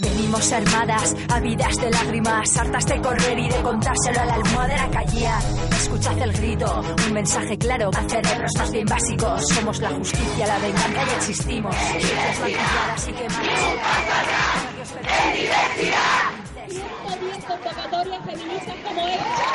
Venimos armadas, ávidas de lágrimas, hartas de correr y de contárselo a la almohadera callía. Escuchad el grito, un mensaje claro a cerebros más bien básicos. Somos la justicia, la venganza y existimos. Y convocatorias feministas como esta.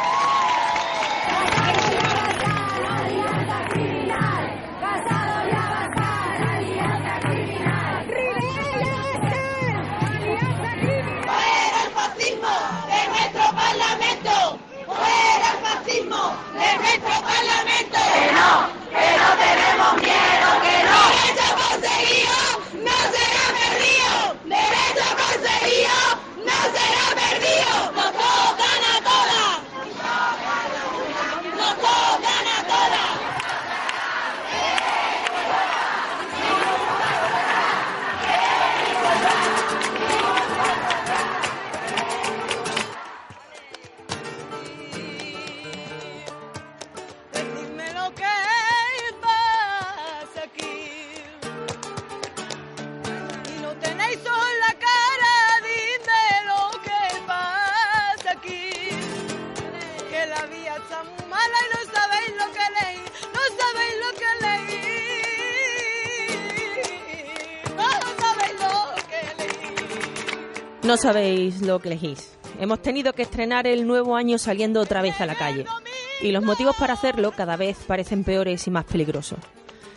No sabéis lo que elegís. Hemos tenido que estrenar el nuevo año saliendo otra vez a la calle. Y los motivos para hacerlo cada vez parecen peores y más peligrosos.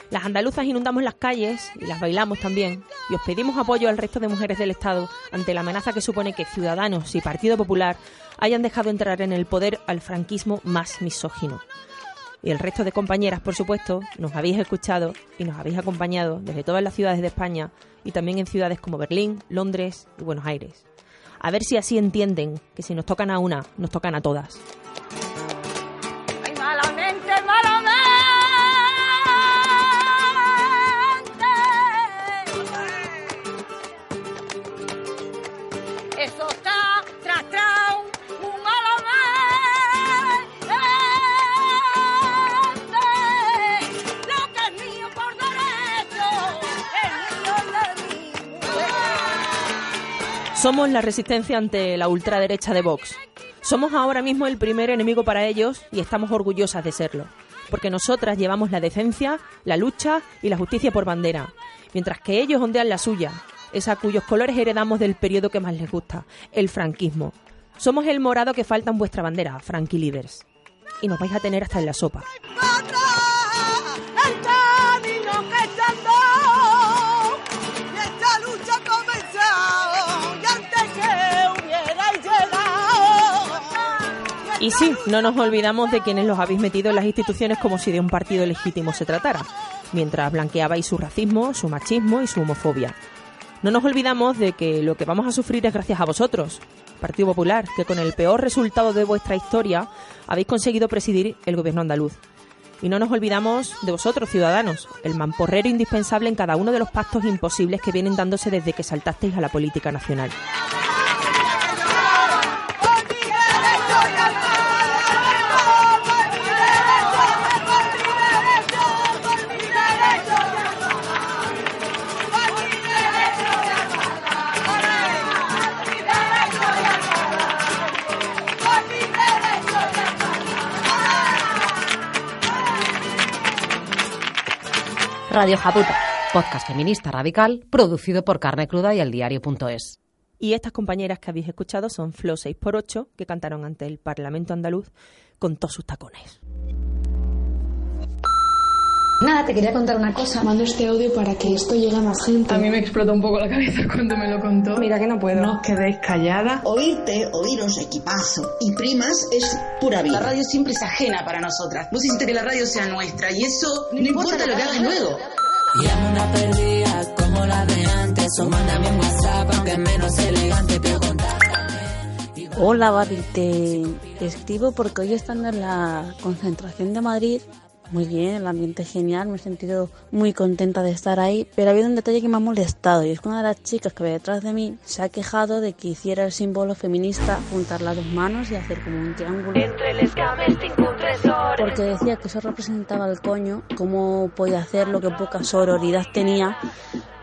Las andaluzas inundamos las calles y las bailamos también. Y os pedimos apoyo al resto de mujeres del Estado ante la amenaza que supone que Ciudadanos y Partido Popular hayan dejado entrar en el poder al franquismo más misógino. Y el resto de compañeras, por supuesto, nos habéis escuchado y nos habéis acompañado desde todas las ciudades de España y también en ciudades como Berlín, Londres y Buenos Aires. A ver si así entienden que si nos tocan a una, nos tocan a todas. Somos la resistencia ante la ultraderecha de Vox. Somos ahora mismo el primer enemigo para ellos y estamos orgullosas de serlo. Porque nosotras llevamos la decencia, la lucha y la justicia por bandera, mientras que ellos ondean la suya, esa cuyos colores heredamos del periodo que más les gusta, el franquismo. Somos el morado que falta en vuestra bandera, Frankie Leaders. Y nos vais a tener hasta en la sopa. Y sí, no nos olvidamos de quienes los habéis metido en las instituciones como si de un partido legítimo se tratara, mientras blanqueabais su racismo, su machismo y su homofobia. No nos olvidamos de que lo que vamos a sufrir es gracias a vosotros, Partido Popular, que con el peor resultado de vuestra historia habéis conseguido presidir el gobierno andaluz. Y no nos olvidamos de vosotros, ciudadanos, el mamporrero indispensable en cada uno de los pactos imposibles que vienen dándose desde que saltasteis a la política nacional. Radio Japuta, podcast feminista radical producido por Carne Cruda y el diario.es. Y estas compañeras que habéis escuchado son Flo 6x8, que cantaron ante el Parlamento andaluz con todos sus tacones. Nada, te quería contar una cosa. Mando este audio para que esto llegue a más gente. A mí me explotó un poco la cabeza cuando me lo contó. Mira que no puedo. No os quedéis calladas. Oírte, oíros, equipazo y primas es pura vida. La radio siempre es ajena para nosotras. Vos hiciste que la radio sea nuestra y eso no, importa lo que hagas luego. Llamo una perdida como la de antes O mándame un WhatsApp aunque es menos elegante Pero contáctame Hola, Babi, te escribo porque hoy estando en la concentración de Madrid muy bien, el ambiente genial, me he sentido muy contenta de estar ahí, pero ha habido un detalle que me ha molestado y es que una de las chicas que ve detrás de mí se ha quejado de que hiciera el símbolo feminista, juntar las dos manos y hacer como un triángulo. Porque decía que eso representaba el coño, cómo podía hacer lo que poca sororidad tenía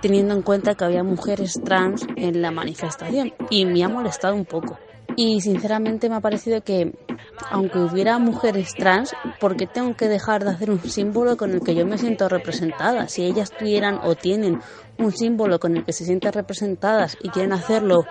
teniendo en cuenta que había mujeres trans en la manifestación y me ha molestado un poco. Y sinceramente me ha parecido que, aunque hubiera mujeres trans, ¿por qué tengo que dejar de hacer un símbolo con el que yo me siento representada? Si ellas tuvieran o tienen un símbolo con el que se sienten representadas y quieren hacerlo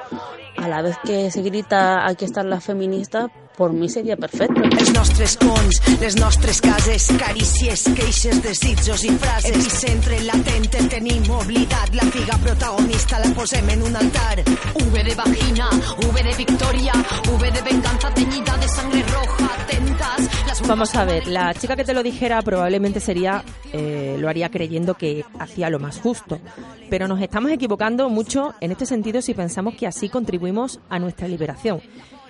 a la vez que se grita aquí están las feministas, por mí sería perfecto. Els nostres cons, les nostres cases, carícies, queixes, desitjos i frases. Epicentre latent el tenim oblidat, la figa protagonista la posem en un altar. V de vagina, V de victoria, V de venganza teñida de sangre roja, atentas. Las Vamos a ver, la chica que te lo dijera probablemente sería, eh, lo haría creyendo que hacía lo más justo. Pero nos estamos equivocando mucho en este sentido si pensamos que así contribuimos a nuestra liberación.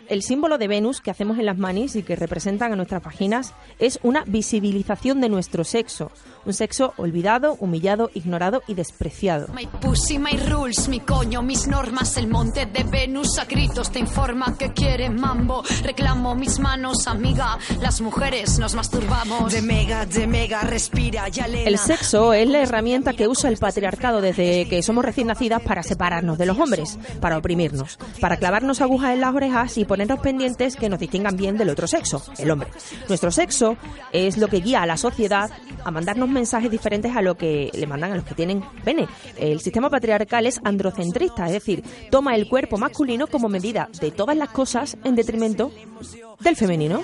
El símbolo de Venus que hacemos en las manis y que representan a nuestras vaginas es una visibilización de nuestro sexo, un sexo olvidado, humillado, ignorado y despreciado. My pussy, my rules, mi coño, mis normas, el monte de Venus a gritos te informa que quiere mambo. Reclamo mis manos, amiga, las mujeres nos masturbamos. De mega, de mega, respira. El sexo es la herramienta que usa el patriarcado desde que somos recién nacidas para separarnos de los hombres, para oprimirnos, para clavarnos agujas en las orejas y ponernos pendientes que nos distingan bien del otro sexo, el hombre. Nuestro sexo es lo que guía a la sociedad a mandarnos mensajes diferentes a lo que le mandan a los que tienen pene. El sistema patriarcal es androcentrista, es decir, toma el cuerpo masculino como medida de todas las cosas en detrimento del femenino.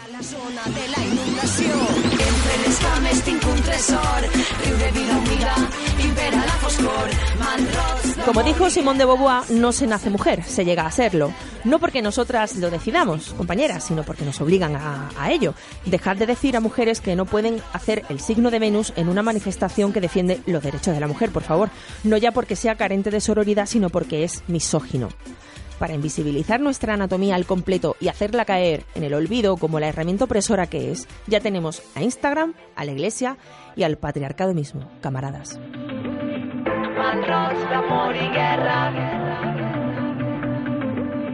Como dijo Simón de Beauvoir, no se nace mujer, se llega a serlo. No porque nosotras lo decidamos, compañeras, sino porque nos obligan a, a ello. Dejar de decir a mujeres que no pueden hacer el signo de Venus en una manifestación que defiende los derechos de la mujer, por favor. No ya porque sea carente de sororidad, sino porque es misógino. Para invisibilizar nuestra anatomía al completo y hacerla caer en el olvido como la herramienta opresora que es, ya tenemos a Instagram, a la iglesia y al patriarcado mismo, camaradas. Manrots d'amor i guerra.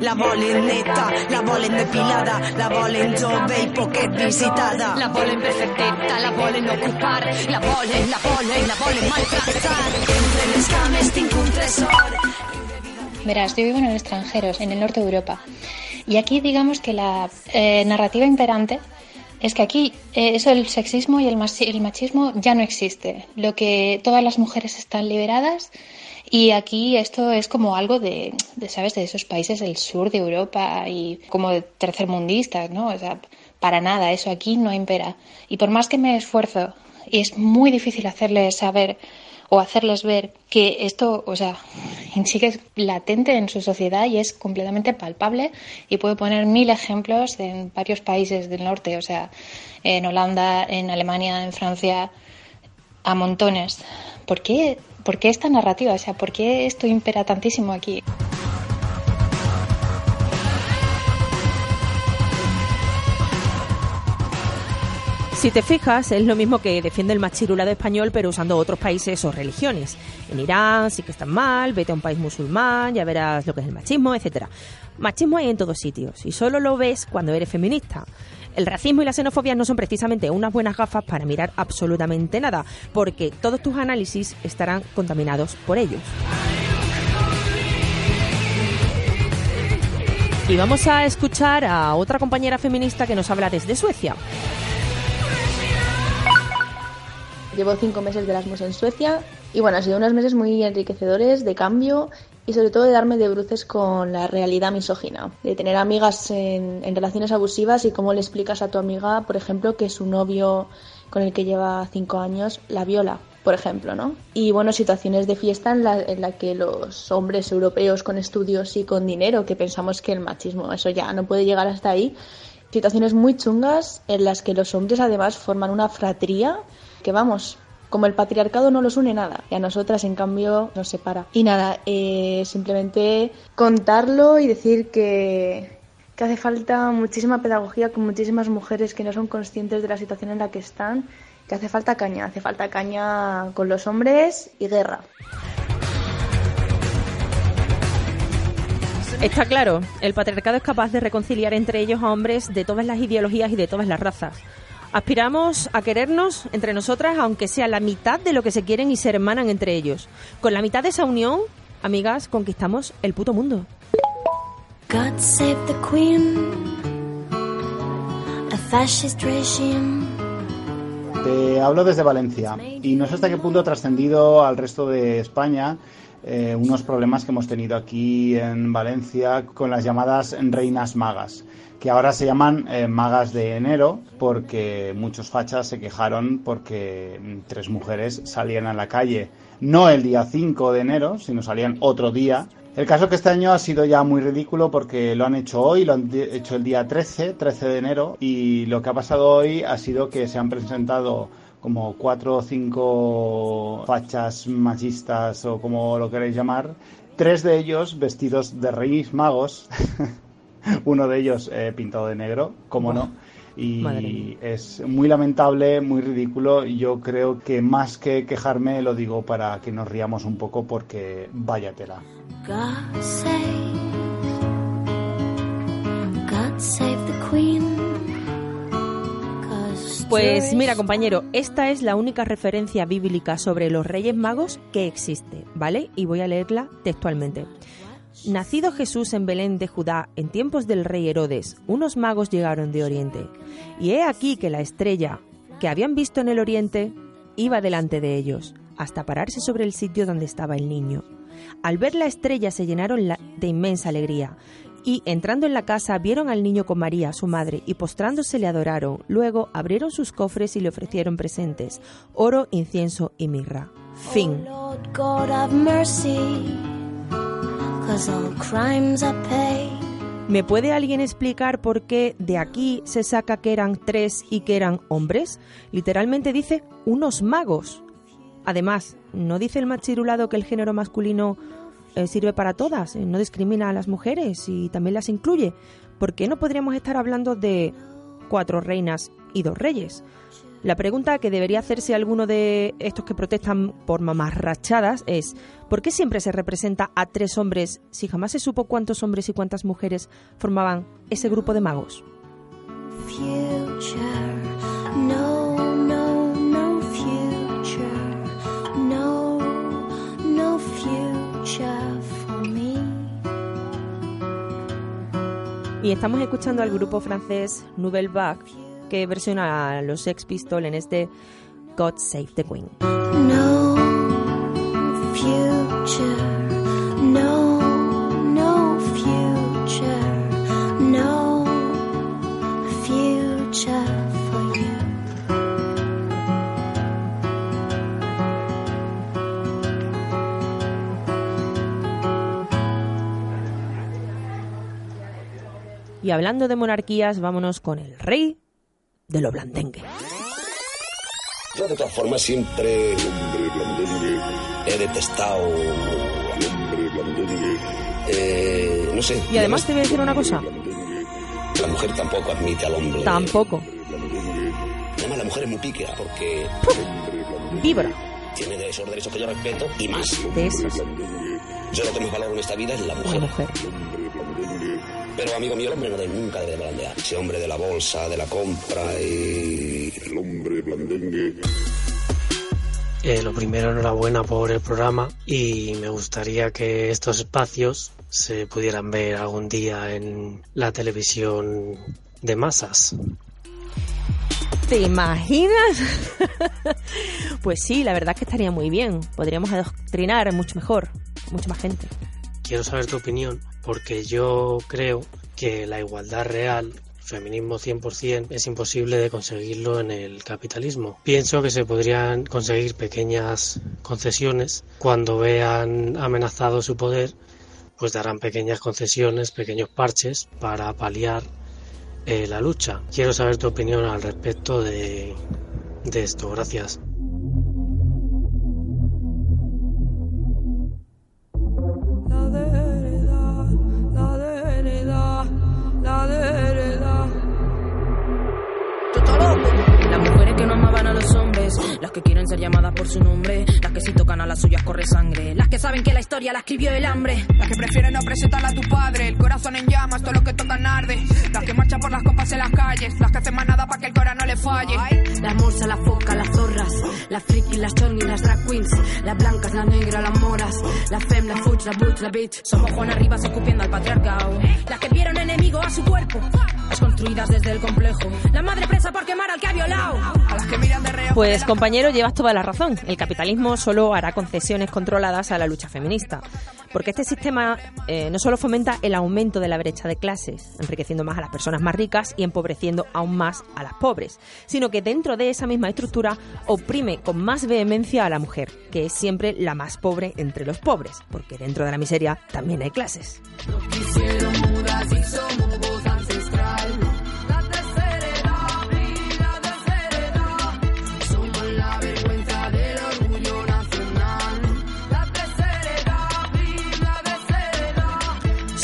La volen neta, la volen depilada, la volen jove i poquet visitada. La volen perfecteta, la volen ocupar, la volen, la volen, la volen maltractar. Entre les cames tinc un tresor. Verás, yo vivo en el extranjero, en el norte de Europa. Y aquí digamos que la eh, narrativa imperante es que aquí eh, eso del sexismo y el, el machismo ya no existe. Lo que todas las mujeres están liberadas y aquí esto es como algo de, ¿sabes? De esos países del sur de Europa y como tercermundistas, ¿no? O sea, para nada, eso aquí no impera. Y por más que me esfuerzo, y es muy difícil hacerles saber o hacerles ver que esto, o sea, sí es latente en su sociedad y es completamente palpable y puedo poner mil ejemplos en varios países del norte, o sea, en Holanda, en Alemania, en Francia, a montones. ¿Por qué, por qué esta narrativa? O sea, ¿por qué esto impera tantísimo aquí? Si te fijas, es lo mismo que defiende el machirulado español, pero usando otros países o religiones. En Irán sí que están mal, vete a un país musulmán, ya verás lo que es el machismo, etcétera. Machismo hay en todos sitios y solo lo ves cuando eres feminista. El racismo y la xenofobia no son precisamente unas buenas gafas para mirar absolutamente nada, porque todos tus análisis estarán contaminados por ellos. Y vamos a escuchar a otra compañera feminista que nos habla desde Suecia. Llevo cinco meses de Erasmus en Suecia y bueno, han sido unos meses muy enriquecedores de cambio y sobre todo de darme de bruces con la realidad misógina, de tener amigas en, en relaciones abusivas y cómo le explicas a tu amiga, por ejemplo, que su novio con el que lleva cinco años la viola, por ejemplo, ¿no? Y bueno, situaciones de fiesta en la, en la que los hombres europeos con estudios y con dinero, que pensamos que el machismo, eso ya no puede llegar hasta ahí, situaciones muy chungas en las que los hombres además forman una fratría que vamos, como el patriarcado no los une nada y a nosotras en cambio nos separa. Y nada, eh, simplemente contarlo y decir que, que hace falta muchísima pedagogía con muchísimas mujeres que no son conscientes de la situación en la que están que hace falta caña, hace falta caña con los hombres y guerra. Está claro, el patriarcado es capaz de reconciliar entre ellos a hombres de todas las ideologías y de todas las razas. Aspiramos a querernos entre nosotras, aunque sea la mitad de lo que se quieren y se hermanan entre ellos. Con la mitad de esa unión, amigas, conquistamos el puto mundo. God save the Queen, a fascist regime. Te hablo desde Valencia y no sé hasta qué punto ha trascendido al resto de España eh, unos problemas que hemos tenido aquí en Valencia con las llamadas reinas magas, que ahora se llaman eh, magas de enero porque muchos fachas se quejaron porque tres mujeres salían a la calle, no el día 5 de enero, sino salían otro día. El caso que este año ha sido ya muy ridículo porque lo han hecho hoy, lo han hecho el día 13, 13 de enero, y lo que ha pasado hoy ha sido que se han presentado como cuatro o cinco fachas machistas o como lo queréis llamar, tres de ellos vestidos de reyes magos, uno de ellos eh, pintado de negro, como no. Y es muy lamentable, muy ridículo. Yo creo que más que quejarme lo digo para que nos riamos un poco porque vaya tela. God save, God save the Queen. Pues mira, compañero, esta es la única referencia bíblica sobre los Reyes Magos que existe, ¿vale? Y voy a leerla textualmente. Nacido Jesús en Belén de Judá en tiempos del rey Herodes, unos magos llegaron de Oriente. Y he aquí que la estrella que habían visto en el Oriente iba delante de ellos, hasta pararse sobre el sitio donde estaba el niño. Al ver la estrella se llenaron de inmensa alegría y entrando en la casa vieron al niño con María, su madre, y postrándose le adoraron. Luego abrieron sus cofres y le ofrecieron presentes, oro, incienso y mirra. Fin. Lord God have mercy, 'cause all crimes I pay. ¿Me puede alguien explicar por qué de aquí se saca que eran tres y que eran hombres? Literalmente dice unos magos. Además, ¿no dice el machirulado que el género masculino eh, sirve para todas, eh, no discrimina a las mujeres y también las incluye. ¿Por qué no podríamos estar hablando de cuatro reinas y dos reyes? La pregunta que debería hacerse alguno de estos que protestan por mamarrachadas es ¿por qué siempre se representa a tres hombres si jamás se supo cuántos hombres y cuántas mujeres formaban ese grupo de magos? Y estamos escuchando al grupo francés Nouvelle Vague que versiona a los Sex Pistols en este God Save the Queen. Y hablando de monarquías, vámonos con el rey de lo blandengue. Yo de todas formas siempre he detestado... Eh, no sé. Y además te voy a decir una cosa. La mujer tampoco admite al hombre. Tampoco. Además la mujer es muy píquera porque Vibra. tiene de esos derechos que yo respeto y más. De esos. Yo lo que más valoro en esta vida es la mujer. La mujer. Pero amigo mío, el hombre no debe, nunca debe blandear. Ese hombre de la bolsa, de la compra y... El hombre blandengue. Eh, lo primero, enhorabuena por el programa y me gustaría que estos espacios se pudieran ver algún día en la televisión de masas. ¿Te imaginas? pues sí, la verdad es que estaría muy bien. Podríamos adoctrinar mucho mejor, mucha más gente. Quiero saber tu opinión porque yo creo que la igualdad real, feminismo 100%, es imposible de conseguirlo en el capitalismo. Pienso que se podrían conseguir pequeñas concesiones cuando vean amenazado su poder, pues darán pequeñas concesiones, pequeños parches para paliar eh, la lucha. Quiero saber tu opinión al respecto de, de esto. Gracias. Ser llamadas por su nombre, las que si tocan a las suyas corre sangre, las que saben que la historia la escribió el hambre, las que prefieren no presentarla a tu padre, el corazón en llamas, todo lo que tocan arde, las que marchan por las copas en las calles, las que hacen manada para que el corazón no le falle. La morsa, la foca, las zorras, las friki, las chornis, las drag queens, las blancas, las negras, las moras, la fem, la fuch, la butch, la bitch, somos Juan Arribas escupiendo al patriarcado, las que vieron enemigo a su cuerpo, las construidas desde el complejo, la madre presa por quemar al que ha violado, a las que miran de reojo Pues compañero, llevas toda la razón. El capitalismo solo hará concesiones controladas a la lucha feminista. Porque este sistema eh, no solo fomenta el aumento de la brecha de clases, enriqueciendo más a las personas más ricas y empobreciendo aún más a las pobres, sino que dentro de esa misma estructura oprime con más vehemencia a la mujer, que es siempre la más pobre entre los pobres, porque dentro de la miseria también hay clases.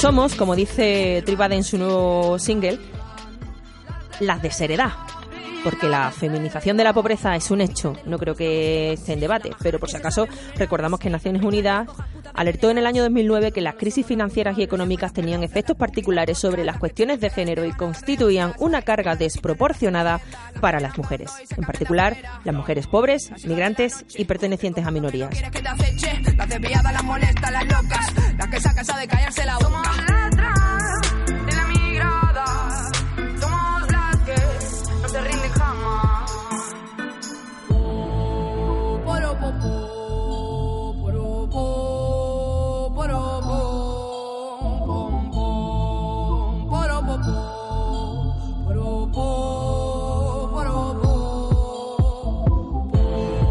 Somos, como dice Tribade en su nuevo single, las desheredad. Porque la feminización de la pobreza es un hecho, no creo que esté en debate, pero por si acaso recordamos que Naciones Unidas alertó en el año 2009 que las crisis financieras y económicas tenían efectos particulares sobre las cuestiones de género y constituían una carga desproporcionada para las mujeres, en particular las mujeres pobres, migrantes y pertenecientes a minorías.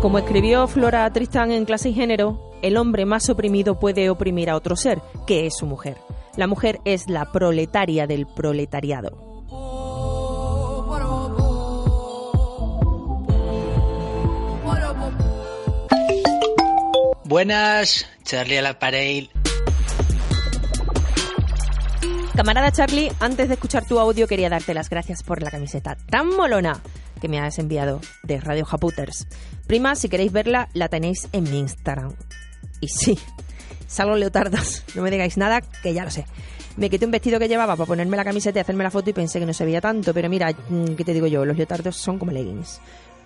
Como escribió Flora Tristan en Clase y Género, el hombre más oprimido puede oprimir a otro ser, que es su mujer. La mujer es la proletaria del proletariado. Buenas, Charlie al aparell. Camarada Charlie, antes de escuchar tu audio quería darte las gracias por la camiseta tan molona que me has enviado de Radio Japuters. Prima, si queréis verla, la tenéis en mi Instagram. Y sí, salgo leotardos, no me digáis nada, que ya lo sé. Me quité un vestido que llevaba para ponerme la camiseta y hacerme la foto y pensé que no se veía tanto, pero mira, mm, ¿qué te digo yo? Los leotardos son como leggings.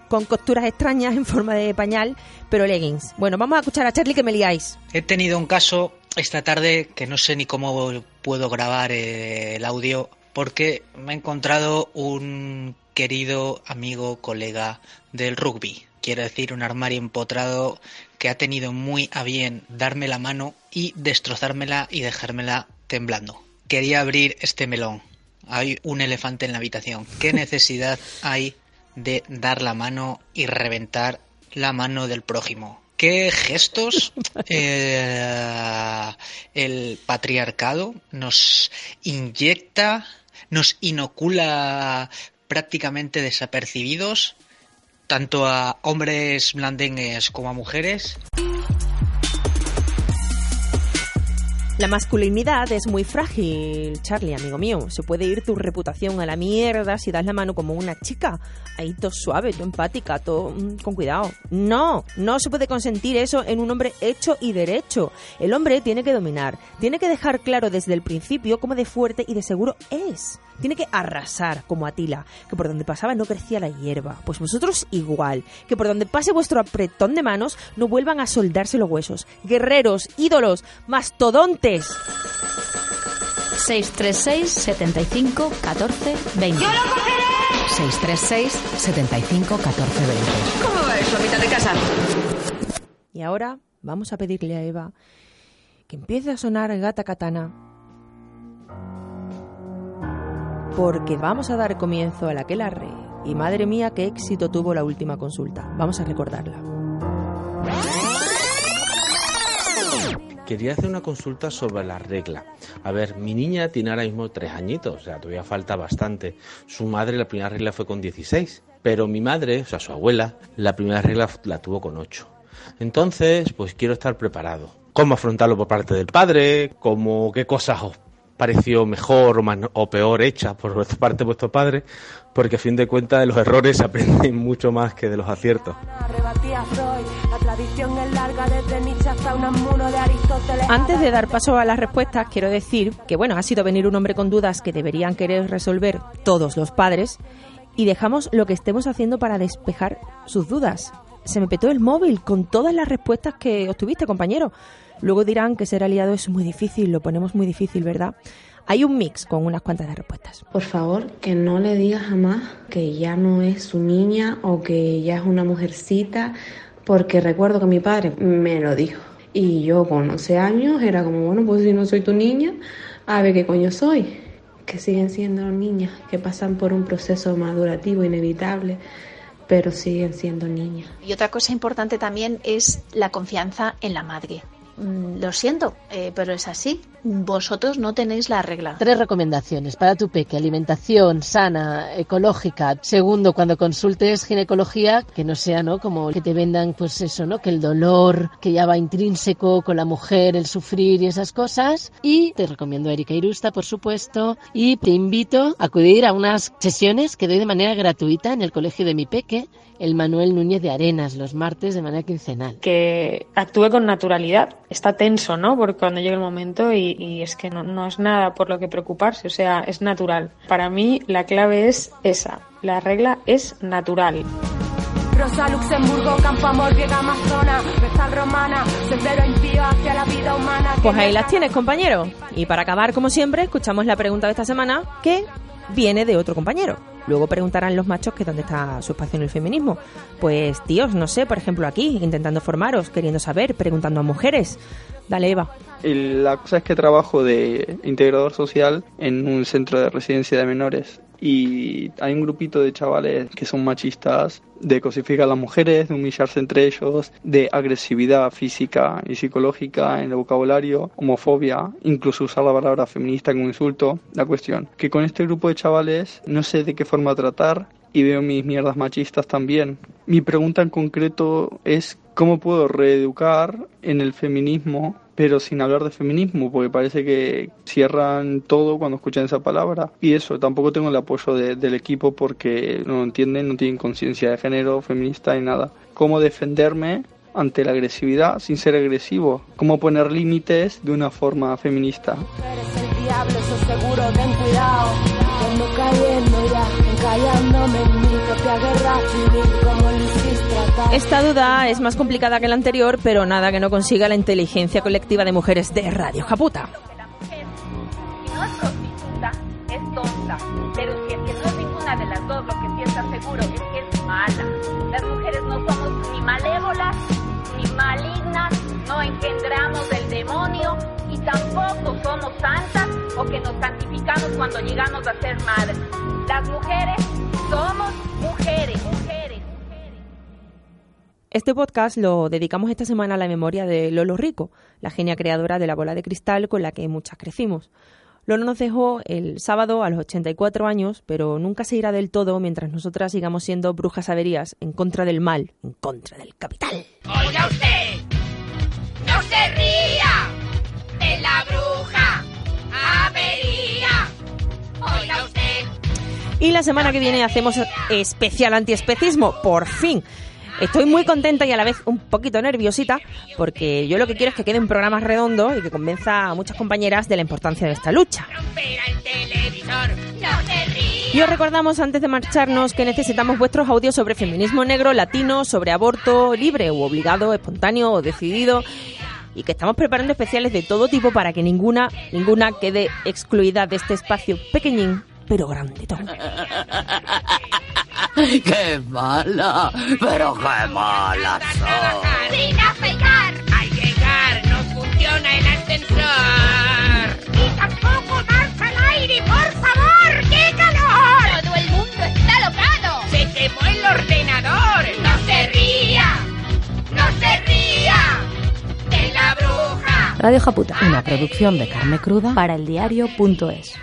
Con costuras extrañas en forma de pañal, pero leggings. Bueno, vamos a escuchar a Charlie que me liáis. He tenido un caso esta tarde que no sé ni cómo puedo grabar eh, el audio porque me he encontrado un querido amigo, colega del rugby. Quiero decir, un armario empotrado que ha tenido muy a bien darme la mano y destrozármela y dejármela temblando. Quería abrir este melón. Hay un elefante en la habitación. ¿Qué necesidad hay de dar la mano y reventar la mano del prójimo? ¿Qué gestos eh, el patriarcado nos inyecta, nos inocula prácticamente desapercibidos, tanto a hombres blandengues como a mujeres? La masculinidad es muy frágil, Charlie, amigo mío. Se puede ir tu reputación a la mierda si das la mano como una chica. Ahí todo suave, todo empática, todo mm, con cuidado. No, no se puede consentir eso en un hombre hecho y derecho. El hombre tiene que dominar, tiene que dejar claro desde el principio cómo de fuerte y de seguro es. Tiene que arrasar como Atila, que por donde pasaba no crecía la hierba. Pues vosotros igual, que por donde pase vuestro apretón de manos no vuelvan a soldarse los huesos. Guerreros, ídolos, mastodontes. 636 75 14 20. 636 75 14 20. ¿Cómo va eso mitad de casa? Y ahora vamos a pedirle a Eva que empiece a sonar Gata Katana. Porque vamos a dar comienzo a la que larre. Y madre mía, qué éxito tuvo la última consulta. Vamos a recordarla. Quería hacer una consulta sobre la regla. A ver, mi niña tiene ahora mismo tres añitos, o sea, todavía falta bastante. Su madre la primera regla fue con 16, pero mi madre, o sea, su abuela, la primera regla la tuvo con 8. Entonces, pues quiero estar preparado. ¿Cómo afrontarlo por parte del padre? ¿Cómo qué cosas pareció mejor o, más- o peor hecha por parte vuestro padre, porque a fin de cuentas de los errores se aprenden mucho más que de los aciertos. De. Antes de dar paso a las respuestas, quiero decir que, bueno, ha sido venir un hombre con dudas que deberían querer resolver todos los padres y dejamos lo que estemos haciendo para despejar sus dudas. Se me petó el móvil con todas las respuestas que obtuviste, compañero. Luego dirán que ser aliado es muy difícil, lo ponemos muy difícil, ¿verdad? Hay un mix con unas cuantas de respuestas. Por favor, que no le diga jamás que ya no es su niña o que ya es una mujercita, porque recuerdo que mi padre me lo dijo. Y yo con 11 años era como, bueno, pues si no soy tu niña, a ver qué coño soy. Que siguen siendo niñas, que pasan por un proceso madurativo inevitable, pero siguen siendo niñas. Y otra cosa importante también es la confianza en la madre. Mm, Lo siento, eh, pero es así. Vosotros no tenéis la regla. Tres recomendaciones para tu peque. Alimentación sana, ecológica. Segundo, cuando consultes ginecología, que no sea, ¿no? Como que te vendan, pues eso, ¿no? Que el dolor, que ya va intrínseco con la mujer, el sufrir y esas cosas. Y te recomiendo a Erika Irusta, por supuesto. Y te invito a acudir a unas sesiones que doy de manera gratuita en el colegio de mi peque, el Manuel Núñez de Arenas, los martes de manera quincenal. que actúe con naturalidad. Está tenso, ¿no? Porque cuando llega el momento y, y es que no, no es nada por lo que preocuparse, o sea, es natural. Para mí la clave es esa, la regla es natural. Rosa, Luxemburgo, Campo Amor, Amazona, Vestal Romana, Sendero impío hacia la vida humana. Pues ahí las tienes, compañero. Y para acabar, como siempre, escuchamos la pregunta de esta semana, que viene de otro compañero. Luego preguntarán los machos que dónde está su espacio en el feminismo. Pues, tíos, no sé, por ejemplo aquí, intentando formaros, queriendo saber, preguntando a mujeres. Dale, Eva. La cosa es que trabajo de integrador social en un centro de residencia de menores y hay un grupito de chavales que son machistas, de cosificar a las mujeres, de humillarse entre ellos, de agresividad física y psicológica en el vocabulario, homofobia, incluso usar la palabra feminista como insulto. La cuestión, que con este grupo de chavales no sé de qué forma tratar y veo mis mierdas machistas también. Mi pregunta en concreto es cómo puedo reeducar en el feminismo, pero sin hablar de feminismo, porque parece que cierran todo cuando escuchan esa palabra. Y eso, tampoco tengo el apoyo de- del equipo porque no entienden, no tienen conciencia de género feminista ni nada. ¿Cómo defenderme? ante la agresividad sin ser agresivo, cómo poner límites de una forma feminista. Esta duda es más complicada que la anterior, pero nada que no consiga la inteligencia colectiva de mujeres de Radio Japuta. las mujeres no somos ni malévolas, ni malignas, no engendramos del demonio y tampoco somos santas o que nos santificamos cuando llegamos a ser madres. Las mujeres somos mujeres. Este podcast lo dedicamos esta semana a la memoria de Lolo Rico, la genia creadora de la bola de cristal con la que muchas crecimos. Lolo nos dejó el sábado a los 84 años, pero nunca se irá del todo mientras nosotras sigamos siendo brujas averías en contra del mal, en contra del capital. Oiga usted, no se ría de la bruja avería. Oiga usted. Y la semana que viene hacemos especial antiespecismo, por fin. Estoy muy contenta y a la vez un poquito nerviosita porque yo lo que quiero es que quede un programa redondo y que convenza a muchas compañeras de la importancia de esta lucha. Y os recordamos antes de marcharnos que necesitamos vuestros audios sobre feminismo negro, latino, sobre aborto libre o obligado, espontáneo o decidido. Y que estamos preparando especiales de todo tipo para que ninguna, ninguna quede excluida de este espacio pequeñín, pero grande. ¡Qué mala! ¡Pero qué mala son! ¡Sin afeitar! ¡Al llegar no funciona el ascensor! ¡Y tampoco das al aire, por favor! ¡Qué calor! ¡Todo el mundo está locado! ¡Se quemó el ordenador! ¡No se ría! ¡No se ría! ¡De la bruja! Radio Japuta, una producción de carne cruda para el diario.es.